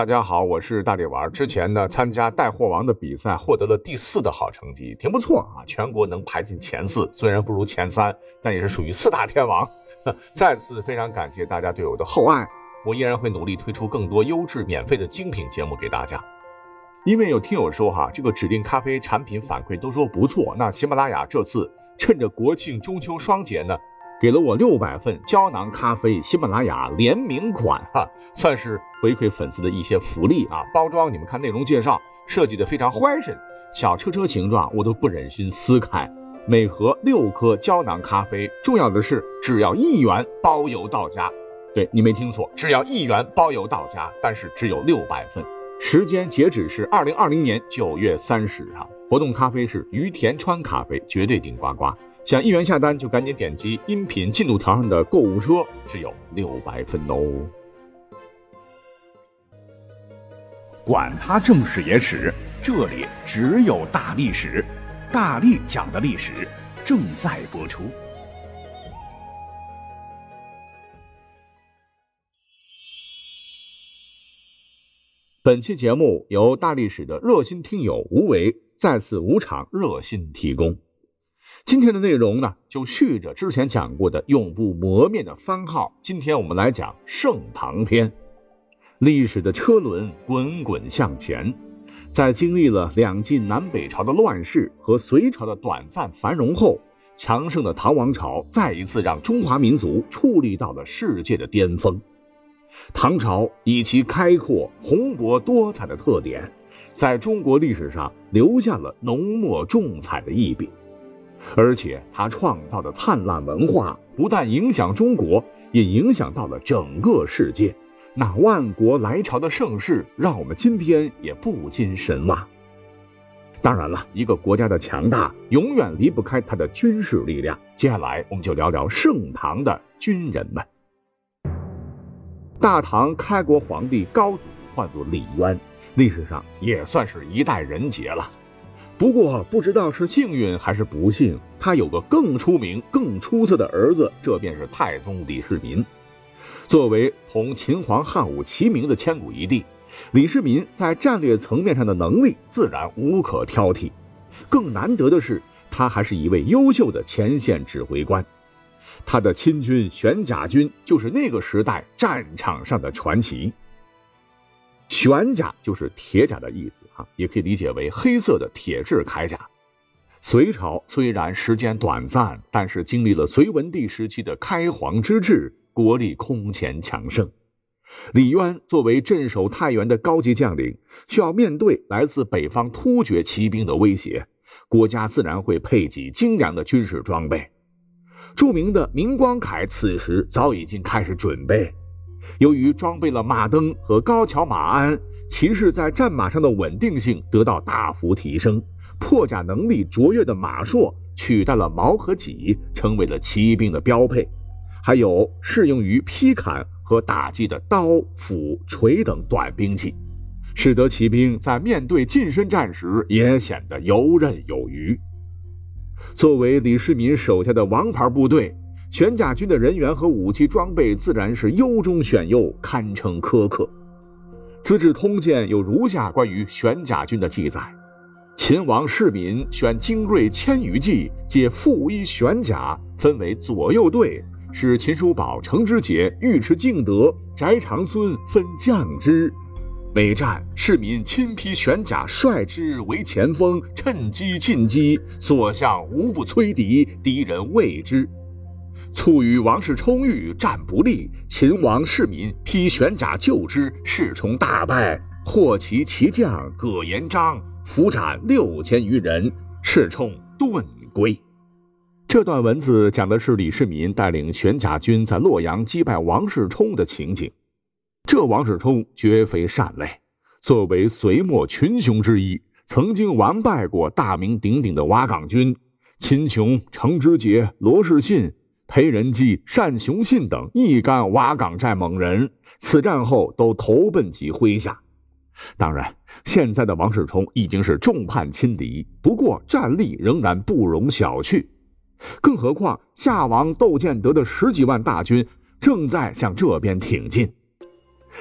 大家好，我是大力丸。之前呢，参加带货王的比赛，获得了第四的好成绩，挺不错啊。全国能排进前四，虽然不如前三，但也是属于四大天王。再次非常感谢大家对我的厚爱，我依然会努力推出更多优质免费的精品节目给大家。因为有听友说哈，这个指定咖啡产品反馈都说不错，那喜马拉雅这次趁着国庆中秋双节呢。给了我六百份胶囊咖啡喜马拉雅联名款哈，算是回馈粉丝的一些福利啊。包装你们看内容介绍设计的非常 fashion，小车车形状我都不忍心撕开。每盒六颗胶囊咖啡，重要的是只要一元包邮到家。对你没听错，只要一元包邮到家，但是只有六百份，时间截止是二零二零年九月三十啊。活动咖啡是于田川咖啡，绝对顶呱呱。想一元下单就赶紧点击音频进度条上的购物车，只有六百份哦。管他正史野史，这里只有大历史，大力讲的历史正在播出。本期节目由大历史的热心听友无为再次无偿热心提供。今天的内容呢，就续着之前讲过的永不磨灭的番号。今天我们来讲盛唐篇。历史的车轮滚滚向前，在经历了两晋南北朝的乱世和隋朝的短暂繁荣后，强盛的唐王朝再一次让中华民族矗立到了世界的巅峰。唐朝以其开阔、宏博多彩的特点，在中国历史上留下了浓墨重彩的一笔。而且他创造的灿烂文化不但影响中国，也影响到了整个世界。那万国来朝的盛世，让我们今天也不禁神往。当然了，一个国家的强大，永远离不开它的军事力量。接下来，我们就聊聊盛唐的军人们。大唐开国皇帝高祖，唤作李渊，历史上也算是一代人杰了。不过，不知道是幸运还是不幸，他有个更出名、更出色的儿子，这便是太宗李世民。作为同秦皇汉武齐名的千古一帝，李世民在战略层面上的能力自然无可挑剔。更难得的是，他还是一位优秀的前线指挥官。他的亲军玄甲军就是那个时代战场上的传奇。玄甲就是铁甲的意思，哈，也可以理解为黑色的铁质铠甲。隋朝虽然时间短暂，但是经历了隋文帝时期的开皇之治，国力空前强盛。李渊作为镇守太原的高级将领，需要面对来自北方突厥骑兵的威胁，国家自然会配给精良的军事装备。著名的明光铠此时早已经开始准备。由于装备了马镫和高桥马鞍，骑士在战马上的稳定性得到大幅提升，破甲能力卓越的马槊取代了矛和戟，成为了骑兵的标配。还有适用于劈砍和打击的刀、斧、锤等短兵器，使得骑兵在面对近身战时也显得游刃有余。作为李世民手下的王牌部队。玄甲军的人员和武器装备自然是优中选优，堪称苛刻。《资治通鉴》有如下关于玄甲军的记载：秦王世民选精锐千余骑，皆负衣玄甲，分为左右队，使秦叔宝、程之杰、尉迟敬德、翟长孙分将之。每战，世民亲披玄甲，率之为前锋，趁机进击，所向无不摧敌，敌人畏之。卒与王室冲遇，战不利。秦王世民披玄甲救之，士冲大败，获其骑将葛延章，俘斩六千余人，侍冲遁归。这段文字讲的是李世民带领玄甲军在洛阳击败王世充的情景。这王世充绝非善类，作为隋末群雄之一，曾经完败过大名鼎鼎的瓦岗军，秦琼、程之杰、罗士信。裴仁基、单雄信等一干瓦岗寨猛人，此战后都投奔其麾下。当然，现在的王世充已经是众叛亲离，不过战力仍然不容小觑。更何况夏王窦建德的十几万大军正在向这边挺进。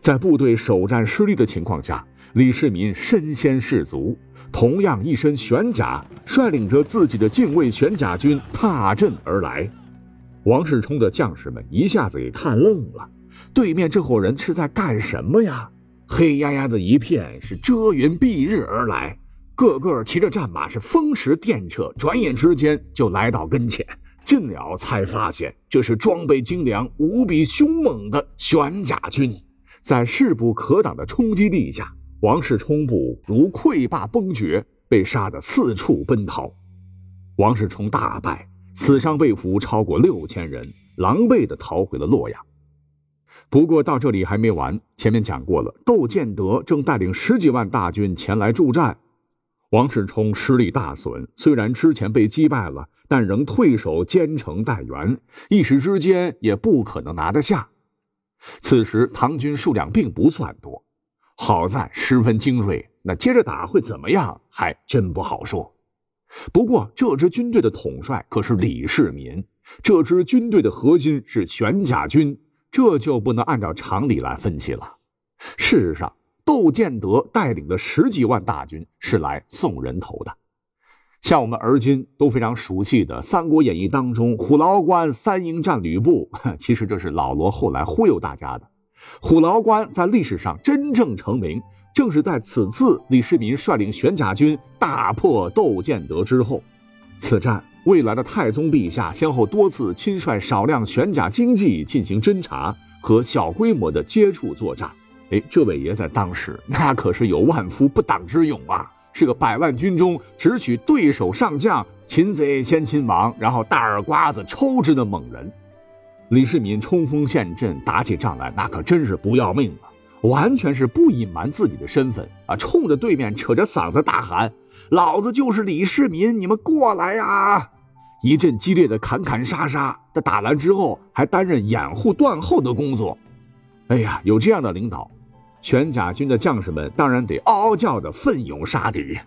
在部队首战失利的情况下，李世民身先士卒，同样一身玄甲，率领着自己的禁卫玄甲军踏阵而来。王世充的将士们一下子给看愣了，对面这伙人是在干什么呀？黑压压的一片，是遮云蔽日而来，个个骑着战马，是风驰电掣，转眼之间就来到跟前。进了才发现，这是装备精良、无比凶猛的玄甲军。在势不可挡的冲击力下，王世充部如溃坝崩决，被杀得四处奔逃。王世充大败，死伤被俘超过六千人，狼狈地逃回了洛阳。不过到这里还没完，前面讲过了，窦建德正带领十几万大军前来助战，王世充实力大损，虽然之前被击败了，但仍退守坚城待援，一时之间也不可能拿得下。此时唐军数量并不算多，好在十分精锐，那接着打会怎么样，还真不好说。不过这支军队的统帅可是李世民，这支军队的核心是玄甲军。这就不能按照常理来分析了。事实上，窦建德带领的十几万大军是来送人头的。像我们而今都非常熟悉的《三国演义》当中虎牢关三英战吕布，其实这是老罗后来忽悠大家的。虎牢关在历史上真正成名，正是在此次李世民率领玄甲军大破窦建德之后。此战。未来的太宗陛下先后多次亲率少量玄甲精骑进行侦察和小规模的接触作战。哎，这位爷在当时 那可是有万夫不挡之勇啊，是个百万军中只取对手上将，擒贼先擒王，然后大耳刮子抽之的猛人。李世民冲锋陷阵，打起仗来那可真是不要命啊，完全是不隐瞒自己的身份啊，冲着对面扯着嗓子大喊。老子就是李世民，你们过来呀！一阵激烈的砍砍杀杀，他打完之后还担任掩护断后的工作。哎呀，有这样的领导，全甲军的将士们当然得嗷嗷叫的奋勇杀敌。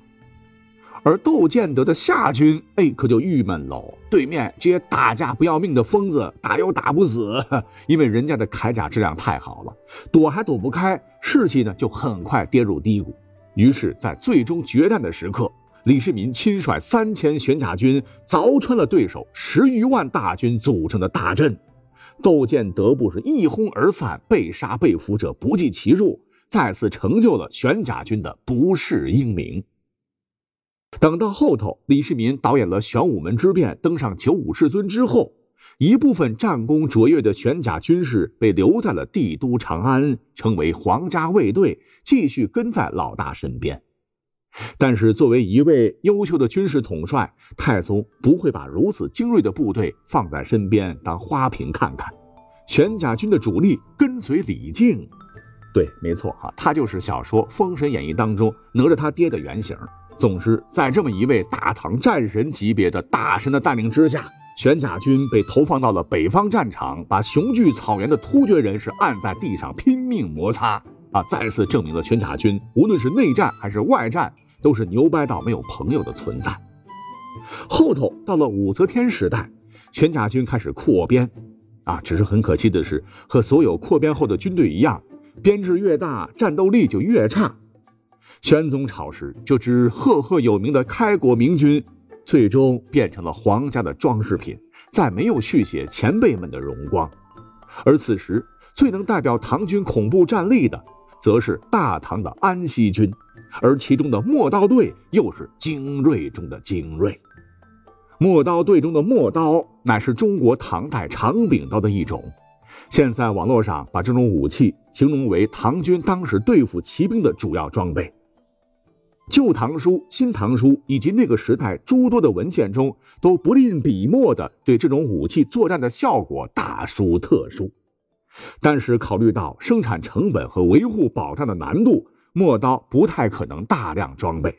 而窦建德的夏军，哎，可就郁闷喽。对面这些打架不要命的疯子，打又打不死，因为人家的铠甲质量太好了，躲还躲不开，士气呢就很快跌入低谷。于是，在最终决战的时刻，李世民亲率三千玄甲军凿穿了对手十余万大军组成的大阵，窦建德部是一哄而散，被杀被俘者不计其数，再次成就了玄甲军的不世英名。等到后头，李世民导演了玄武门之变，登上九五至尊之后。一部分战功卓越的玄甲军士被留在了帝都长安，成为皇家卫队，继续跟在老大身边。但是，作为一位优秀的军事统帅，太宗不会把如此精锐的部队放在身边当花瓶看看。玄甲军的主力跟随李靖，对，没错哈，他就是小说《封神演义》当中哪吒他爹的原型。总之，在这么一位大唐战神级别的大神的带领之下。玄甲军被投放到了北方战场，把雄踞草原的突厥人是按在地上拼命摩擦啊！再次证明了玄甲军无论是内战还是外战，都是牛掰到没有朋友的存在。后头到了武则天时代，玄甲军开始扩编啊，只是很可惜的是，和所有扩编后的军队一样，编制越大，战斗力就越差。玄宗朝时，这支赫赫有名的开国明军。最终变成了皇家的装饰品，再没有续写前辈们的荣光。而此时最能代表唐军恐怖战力的，则是大唐的安西军，而其中的陌刀队又是精锐中的精锐。陌刀队中的陌刀，乃是中国唐代长柄刀的一种。现在网络上把这种武器形容为唐军当时对付骑兵的主要装备。《旧唐书》《新唐书》以及那个时代诸多的文献中，都不吝笔墨的对这种武器作战的效果大书特书。但是考虑到生产成本和维护保障的难度，陌刀不太可能大量装备。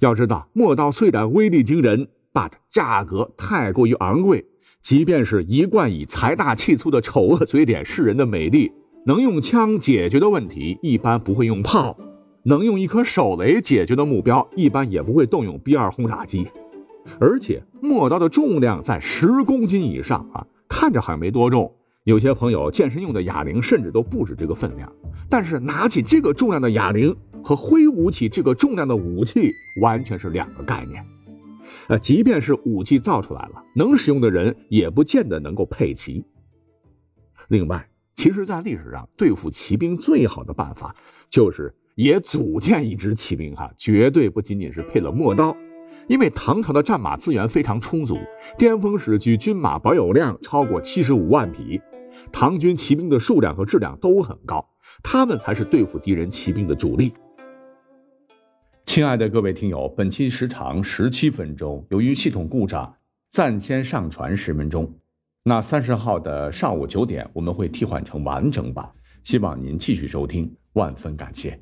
要知道，陌刀虽然威力惊人，but 价格太过于昂贵。即便是一贯以财大气粗的丑恶嘴脸示人的美帝，能用枪解决的问题，一般不会用炮。能用一颗手雷解决的目标，一般也不会动用 B 二轰炸机，而且陌刀的重量在十公斤以上啊，看着好像没多重，有些朋友健身用的哑铃甚至都不止这个分量，但是拿起这个重量的哑铃和挥舞起这个重量的武器完全是两个概念。呃，即便是武器造出来了，能使用的人也不见得能够配齐。另外，其实，在历史上对付骑兵最好的办法，就是也组建一支骑兵，哈，绝对不仅仅是配了陌刀，因为唐朝的战马资源非常充足，巅峰时期军马保有量超过七十五万匹，唐军骑兵的数量和质量都很高，他们才是对付敌人骑兵的主力。亲爱的各位听友，本期时长十七分钟，由于系统故障，暂先上传十分钟。那三十号的上午九点，我们会替换成完整版，希望您继续收听，万分感谢。